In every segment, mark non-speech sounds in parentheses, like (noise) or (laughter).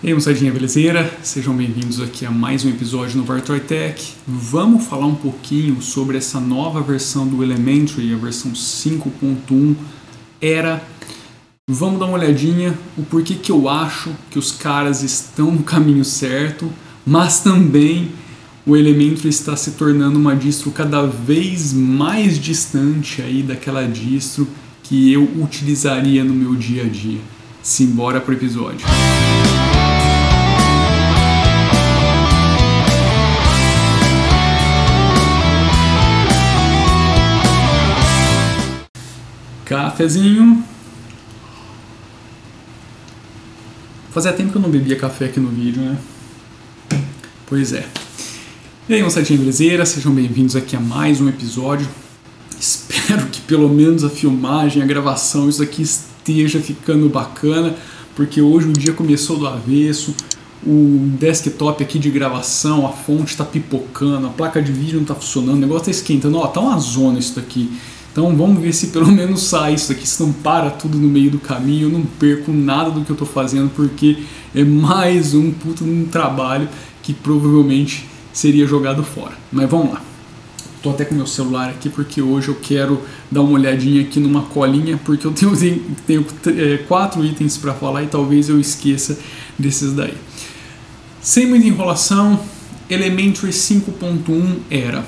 E aí, moçadinha, belezeira? Sejam bem-vindos aqui a mais um episódio no Vartoy Tech. Vamos falar um pouquinho sobre essa nova versão do Elementary, a versão 5.1 era. Vamos dar uma olhadinha o porquê que eu acho que os caras estão no caminho certo, mas também o Elementary está se tornando uma distro cada vez mais distante aí daquela distro que eu utilizaria no meu dia a dia. Simbora pro episódio. Cafezinho. Fazia tempo que eu não bebia café aqui no vídeo, né? Pois é. E aí, moçadinha belezeira, sejam bem-vindos aqui a mais um episódio. Espero que pelo menos a filmagem, a gravação, isso aqui esteja ficando bacana, porque hoje o dia começou do avesso, o desktop aqui de gravação, a fonte está pipocando, a placa de vídeo não está funcionando, o negócio está esquentando, ó, tá uma zona isso daqui. Então vamos ver se pelo menos sai isso aqui, se não para tudo no meio do caminho, eu não perco nada do que eu estou fazendo, porque é mais um puto um trabalho que provavelmente seria jogado fora. Mas vamos lá. Tô até com meu celular aqui porque hoje eu quero dar uma olhadinha aqui numa colinha, porque eu tenho, (laughs) tenho é, quatro itens para falar e talvez eu esqueça desses daí. Sem muita enrolação, Elementary 5.1 era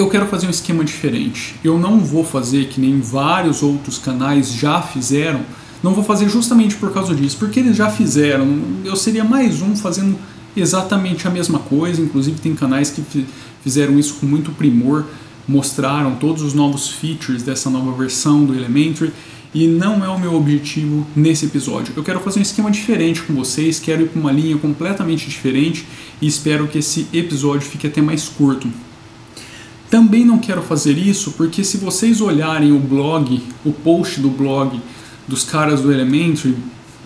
eu quero fazer um esquema diferente. Eu não vou fazer que nem vários outros canais já fizeram. Não vou fazer justamente por causa disso, porque eles já fizeram. Eu seria mais um fazendo exatamente a mesma coisa. Inclusive tem canais que fizeram isso com muito primor, mostraram todos os novos features dessa nova versão do Elementary. E não é o meu objetivo nesse episódio. Eu quero fazer um esquema diferente com vocês, quero ir para uma linha completamente diferente e espero que esse episódio fique até mais curto. Também não quero fazer isso porque se vocês olharem o blog, o post do blog dos caras do Elementary,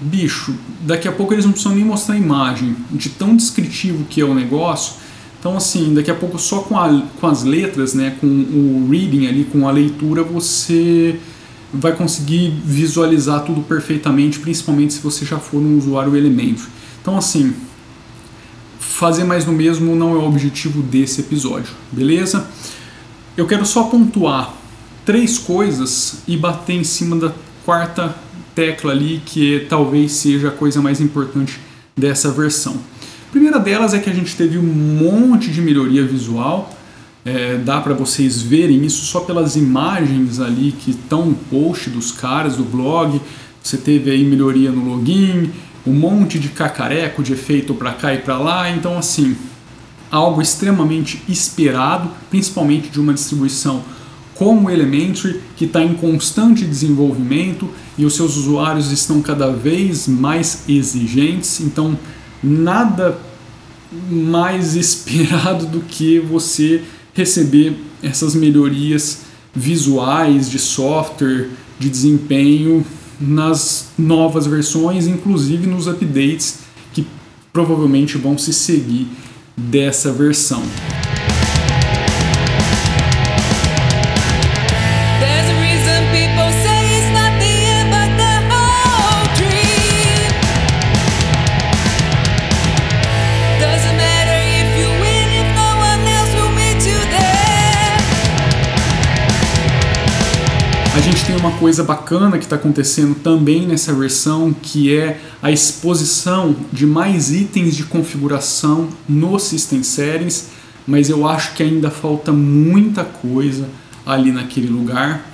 bicho, daqui a pouco eles não precisam nem mostrar a imagem de tão descritivo que é o negócio. Então assim, daqui a pouco só com, a, com as letras, né, com o reading ali, com a leitura, você vai conseguir visualizar tudo perfeitamente, principalmente se você já for um usuário Elementary. Então assim, fazer mais do mesmo não é o objetivo desse episódio, beleza? Eu quero só pontuar três coisas e bater em cima da quarta tecla ali, que talvez seja a coisa mais importante dessa versão. A primeira delas é que a gente teve um monte de melhoria visual, é, dá para vocês verem isso só pelas imagens ali que estão no post dos caras do blog. Você teve aí melhoria no login, um monte de cacareco de efeito para cá e para lá, então assim, algo extremamente esperado, principalmente de uma distribuição como Elementary, que está em constante desenvolvimento e os seus usuários estão cada vez mais exigentes, então nada mais (laughs) esperado do que você receber essas melhorias visuais de software, de desempenho nas novas versões, inclusive nos updates que provavelmente vão se seguir dessa versão. Gente tem uma coisa bacana que está acontecendo também nessa versão, que é a exposição de mais itens de configuração no System Settings, mas eu acho que ainda falta muita coisa ali naquele lugar.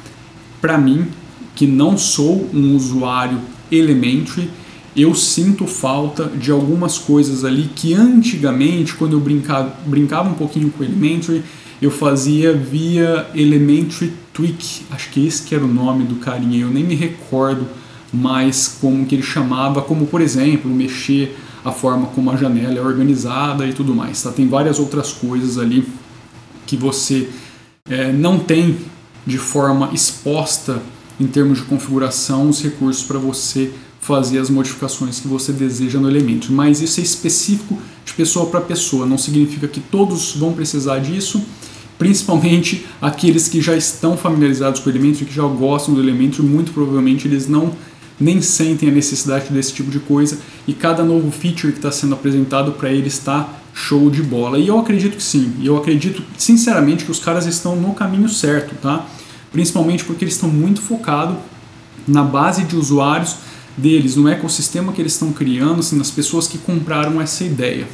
Para mim, que não sou um usuário Elementary, eu sinto falta de algumas coisas ali que antigamente, quando eu brincava, brincava um pouquinho com Elementary, eu fazia via Elementary Acho que esse que era o nome do carinha, eu nem me recordo mais como que ele chamava, como por exemplo, mexer a forma como a janela é organizada e tudo mais. Tá? Tem várias outras coisas ali que você é, não tem de forma exposta em termos de configuração os recursos para você fazer as modificações que você deseja no elemento. Mas isso é específico de pessoa para pessoa, não significa que todos vão precisar disso principalmente aqueles que já estão familiarizados com o Elementor, que já gostam do Elementor, muito provavelmente eles não nem sentem a necessidade desse tipo de coisa e cada novo feature que está sendo apresentado para eles está show de bola. E eu acredito que sim, eu acredito sinceramente que os caras estão no caminho certo, tá? Principalmente porque eles estão muito focados na base de usuários deles, no ecossistema que eles estão criando, assim, nas pessoas que compraram essa ideia.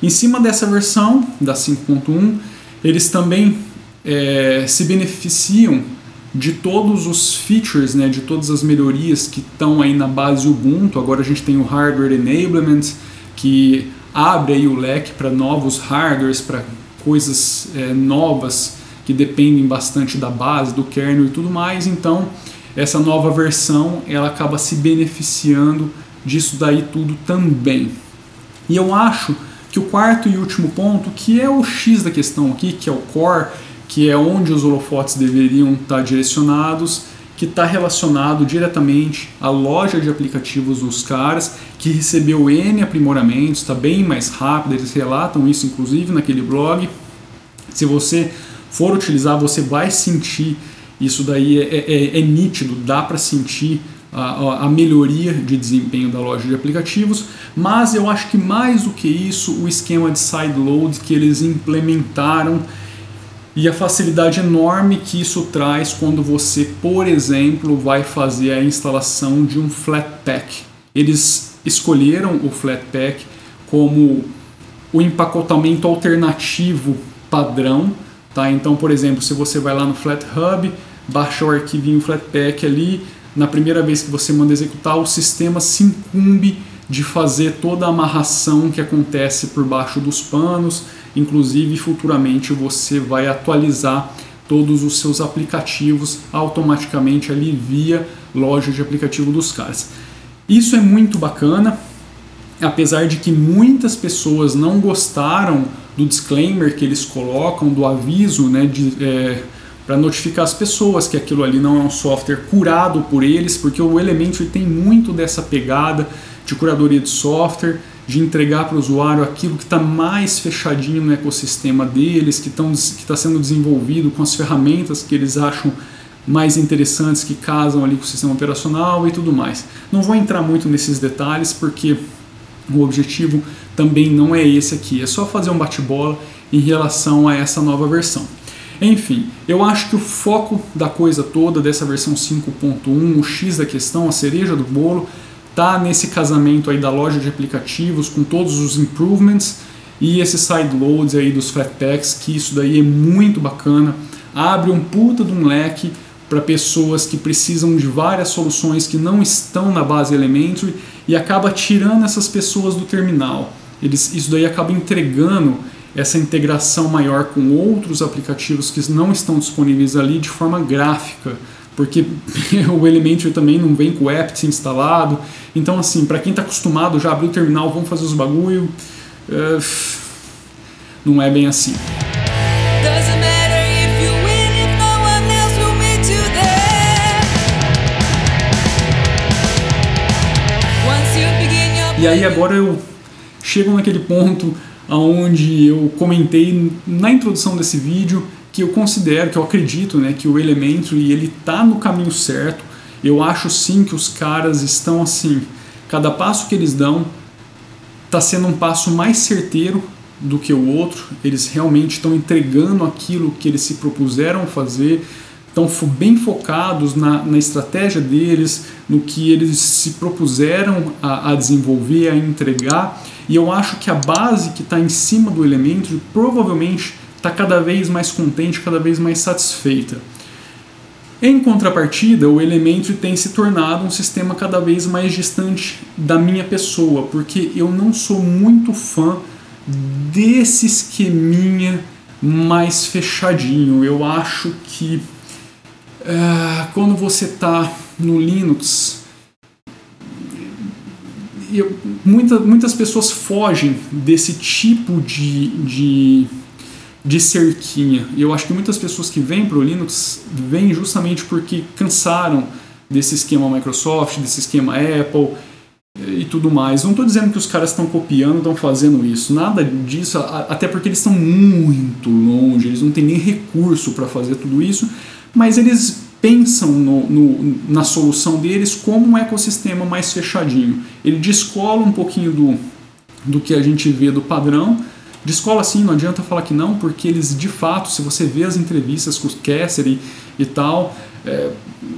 Em cima dessa versão da 5.1, eles também é, se beneficiam de todos os features, né, de todas as melhorias que estão aí na base Ubuntu. Agora a gente tem o Hardware Enablement, que abre aí o leque para novos hardwares, para coisas é, novas que dependem bastante da base, do kernel e tudo mais. Então, essa nova versão ela acaba se beneficiando disso daí tudo também. E eu acho que o quarto e último ponto, que é o X da questão aqui, que é o core, que é onde os holofotes deveriam estar direcionados, que está relacionado diretamente à loja de aplicativos dos caras, que recebeu N aprimoramentos, está bem mais rápido, eles relatam isso inclusive naquele blog. Se você for utilizar, você vai sentir isso daí, é, é, é, nítido, dá para sentir a, melhoria de desempenho da loja de aplicativos, mas eu acho que mais do que isso, o esquema de sideload que eles implementaram e a facilidade enorme que isso traz quando você, por exemplo, vai fazer a instalação de um Flatpak. Eles escolheram o Flatpak como o empacotamento alternativo padrão, tá? Então, por exemplo, se você vai lá no FlatHub, baixa o arquivinho Flatpak ali, na primeira vez que você manda executar, o sistema se incumbe de fazer toda a amarração que acontece por baixo dos panos, inclusive futuramente você vai atualizar todos os seus aplicativos automaticamente ali via loja de aplicativo dos caras. Isso é muito bacana, apesar de que muitas pessoas não gostaram do disclaimer que eles colocam, do aviso né, de, é, para notificar as pessoas que aquilo ali não é um software curado por eles, porque o Elementary tem muito dessa pegada de curadoria de software, de entregar para o usuário aquilo que está mais fechadinho no ecossistema deles, que está sendo desenvolvido com as ferramentas que eles acham mais interessantes, que casam ali com o sistema operacional e tudo mais. Não vou entrar muito nesses detalhes porque o objetivo também não é esse aqui, é só fazer um bate-bola em relação a essa nova versão. Enfim, eu acho que o foco da coisa toda, dessa versão 5.1, o X da questão, a cereja do bolo, tá nesse casamento aí da loja de aplicativos com todos os improvements e esses sideloads aí dos Flatpaks, que isso daí é muito bacana, abre um puta de um leque para pessoas que precisam de várias soluções que não estão na base Elementary e acaba tirando essas pessoas do terminal. Eles, isso daí acaba entregando essa integração maior com outros aplicativos que não estão disponíveis ali de forma gráfica porque (laughs) o Elementor também não vem com o apt instalado. Então, assim, para quem está acostumado já abriu o terminal, vamos fazer os bagulho, uh, não é bem assim. E aí agora eu chego naquele ponto onde eu comentei na introdução desse vídeo que eu considero, que eu acredito, né, que o Elementary ele tá no caminho certo. Eu acho sim que os caras estão assim, cada passo que eles dão está sendo um passo mais certeiro do que o outro. Eles realmente estão entregando aquilo que eles se propuseram fazer, estão bem focados na, na estratégia deles, no que eles se propuseram a, a desenvolver, a entregar. E eu acho que a base que está em cima do Elementary provavelmente está cada vez mais contente, cada vez mais satisfeita. Em contrapartida, o Elementary tem se tornado um sistema cada vez mais distante da minha pessoa, porque eu não sou muito fã desse esqueminha mais fechadinho. Eu acho que uh, quando você está no Linux, eu, muita, muitas pessoas fogem desse tipo de, de de cerquinha. Eu acho que muitas pessoas que vêm para o Linux vêm justamente porque cansaram desse esquema Microsoft, desse esquema Apple e tudo mais. Não estou dizendo que os caras estão copiando, estão fazendo isso, nada disso, até porque eles estão muito longe, eles não têm nem recurso para fazer tudo isso, mas eles pensam no, no, na solução deles como um ecossistema mais fechadinho. Ele descola um pouquinho do, do que a gente vê do padrão. Descola assim, não adianta falar que não, porque eles de fato, se você vê as entrevistas com o e, e tal, é,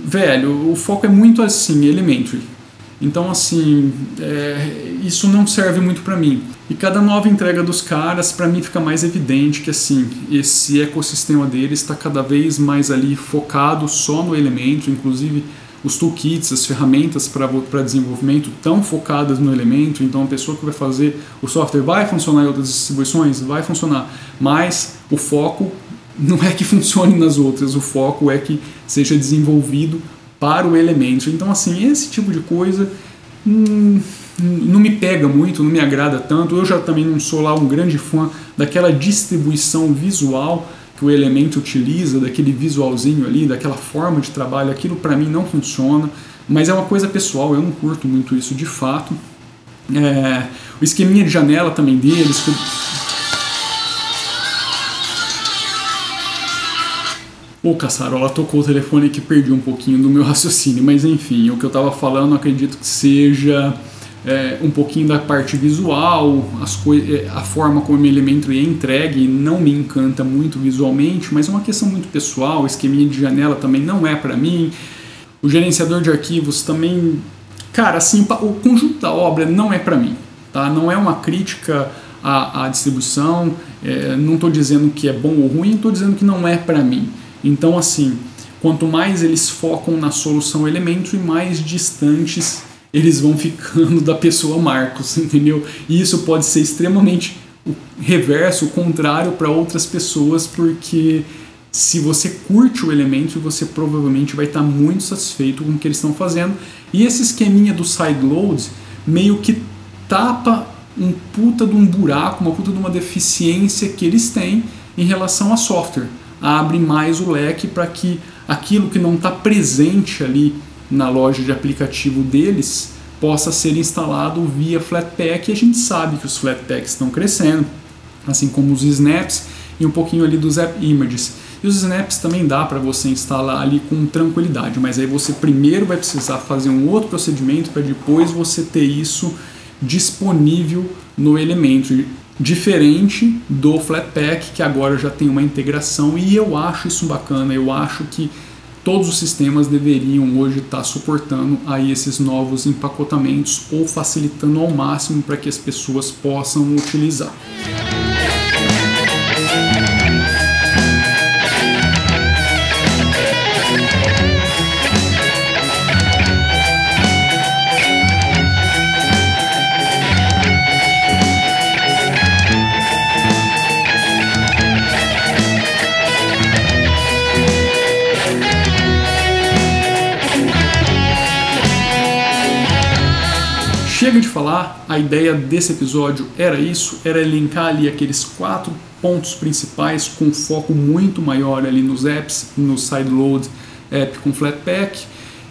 velho, o foco é muito assim, elementary. Então, assim, é, isso não serve muito para mim. E cada nova entrega dos caras, para mim fica mais evidente que assim, esse ecossistema deles está cada vez mais ali focado só no elemento, inclusive os toolkits, as ferramentas para desenvolvimento estão focadas no elemento, então a pessoa que vai fazer o software vai funcionar em outras distribuições, vai funcionar, mas o foco não é que (laughs) funcione nas outras, o foco é que seja desenvolvido para o elemento. Então, assim, esse tipo de coisa hum, não me pega muito, não me agrada tanto. Eu já também não sou lá um grande fã daquela distribuição visual que o elemento utiliza, daquele visualzinho ali, daquela forma de trabalho. Aquilo para mim não funciona, mas é uma coisa pessoal, eu não curto muito isso de fato. É, o esqueminha de janela também deles. O Caçarola tocou o telefone que perdi um pouquinho do meu (laughs) raciocínio, mas enfim, o que eu estava falando acredito que seja é, um pouquinho da parte visual, as é, a forma como o elemento é entregue não me encanta muito visualmente, mas é uma questão muito pessoal, o esqueminha de janela também não é para mim, o gerenciador de arquivos também, cara, assim, o conjunto da obra não é para mim, tá? Não é uma crítica à, à distribuição, é, não estou dizendo que é bom ou ruim, estou dizendo que não é para mim. Então, assim, quanto mais eles focam na solução elemento, mais distantes eles vão ficando da pessoa Marcos, (laughs) entendeu? E isso pode ser extremamente o reverso, o contrário para outras pessoas, porque se você curte o elemento, você provavelmente vai estar muito satisfeito com o que eles estão fazendo. E esse esqueminha do sideload meio que tapa um puta de um buraco, uma puta de uma deficiência que eles têm em relação a software abre mais o leque para que aquilo que não está presente ali na loja de aplicativo deles possa ser instalado via Flatpak. E a gente sabe que os Flatpaks estão crescendo, assim como os snaps e um pouquinho ali dos app images. E os snaps também dá para você instalar ali com tranquilidade, mas aí você primeiro vai precisar fazer um outro procedimento para depois você ter isso disponível no Elementor diferente do Flatpak, que agora já tem uma integração e eu acho isso bacana, eu acho que todos os sistemas deveriam hoje estar suportando aí esses novos empacotamentos ou facilitando ao máximo para que as pessoas possam utilizar. Falar, a ideia desse episódio era isso, era elencar ali aqueles quatro pontos principais com foco muito maior ali nos apps, no sideload app com Flatpak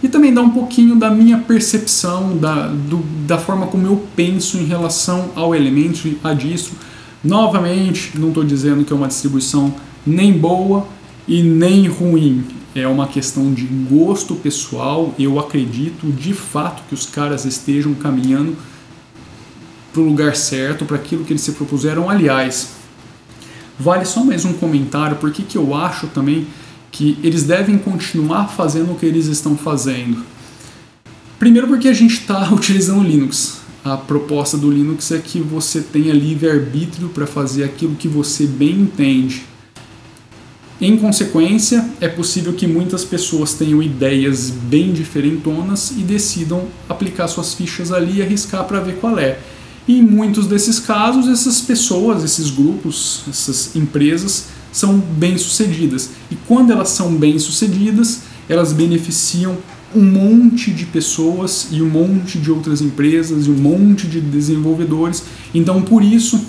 e também dar um pouquinho da minha percepção, da, do, da forma como eu penso em relação ao Elementary, a distro. Novamente, não estou dizendo que é uma distribuição nem boa e nem ruim é uma questão de gosto pessoal. Eu acredito de fato que os caras estejam caminhando para o lugar certo, para aquilo que eles se propuseram. Aliás, vale só mais um comentário, porque que eu acho também que eles devem continuar fazendo o que eles estão fazendo. Primeiro porque a gente está (laughs) utilizando Linux. A proposta do Linux é que você tenha livre-arbítrio para fazer aquilo que você bem entende. Em consequência, é possível que muitas pessoas tenham ideias bem diferentonas e decidam aplicar suas fichas ali e arriscar para ver qual é. E em muitos desses casos, essas pessoas, esses grupos, essas empresas são bem-sucedidas. E quando elas são bem-sucedidas, elas beneficiam um monte de pessoas e um monte de outras empresas e um monte de desenvolvedores. Então, por isso,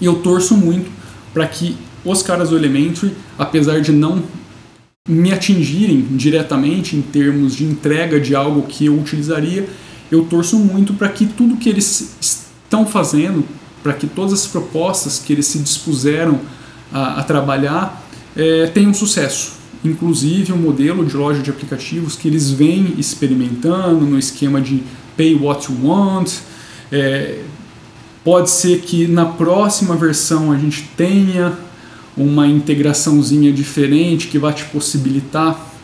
eu torço muito para que os caras do Elementary, apesar de não me atingirem diretamente em termos de entrega de algo que eu utilizaria, eu torço muito para que tudo que eles estão fazendo, para que todas as propostas que eles se dispuseram a, a trabalhar é, tenham sucesso. inclusive, um modelo de loja de aplicativos que eles vêm experimentando no esquema de pay what you want. É, pode ser que na próxima versão a gente tenha uma integraçãozinha diferente que vai te possibilitar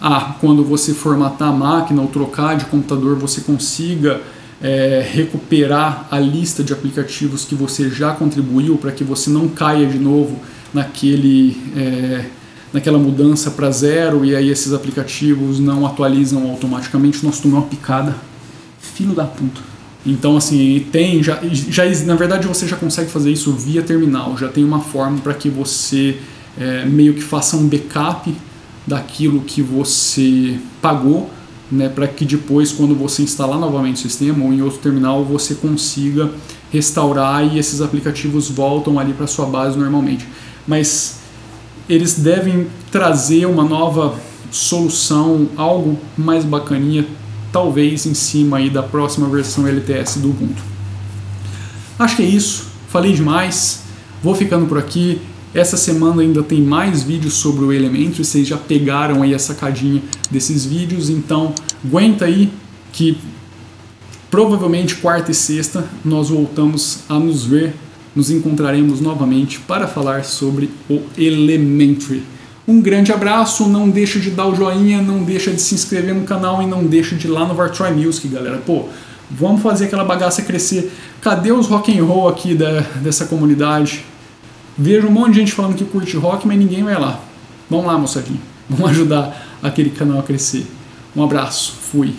ah, quando você formatar a máquina ou trocar de computador, você consiga é, recuperar a lista de aplicativos que você já contribuiu para que você não caia de novo naquele, é, naquela mudança para zero e aí esses aplicativos não atualizam automaticamente. Nós tomamos uma picada, filho da puta. Então, assim, tem, já, já, na verdade você já consegue fazer isso via terminal, já tem uma forma para que você é, meio que faça um backup daquilo que você pagou, né, para que depois, quando você instalar novamente o sistema ou em outro terminal, você consiga restaurar e esses aplicativos voltam ali para sua base normalmente. Mas eles devem trazer uma nova solução, algo mais bacaninha, talvez em cima aí da próxima versão LTS do Ubuntu. Acho que é isso. Falei demais. Vou ficando por aqui. Essa semana ainda tem mais vídeos sobre o Elementor, vocês já pegaram aí a sacadinha desses vídeos, então aguenta aí que provavelmente quarta e sexta nós voltamos a nos ver, nos encontraremos novamente para falar sobre o Elementary. Um grande abraço, não deixa de dar o joinha, não deixa de se inscrever no canal e não deixa de ir lá no Vartroy Music, galera. Pô, vamos fazer aquela bagaça crescer. Cadê os rock and roll aqui da, dessa comunidade? Vejo um monte de gente falando que curte rock, mas ninguém vai lá. Vamos lá, moçadinho. Vamos (laughs) ajudar aquele canal a crescer. Um abraço. Fui.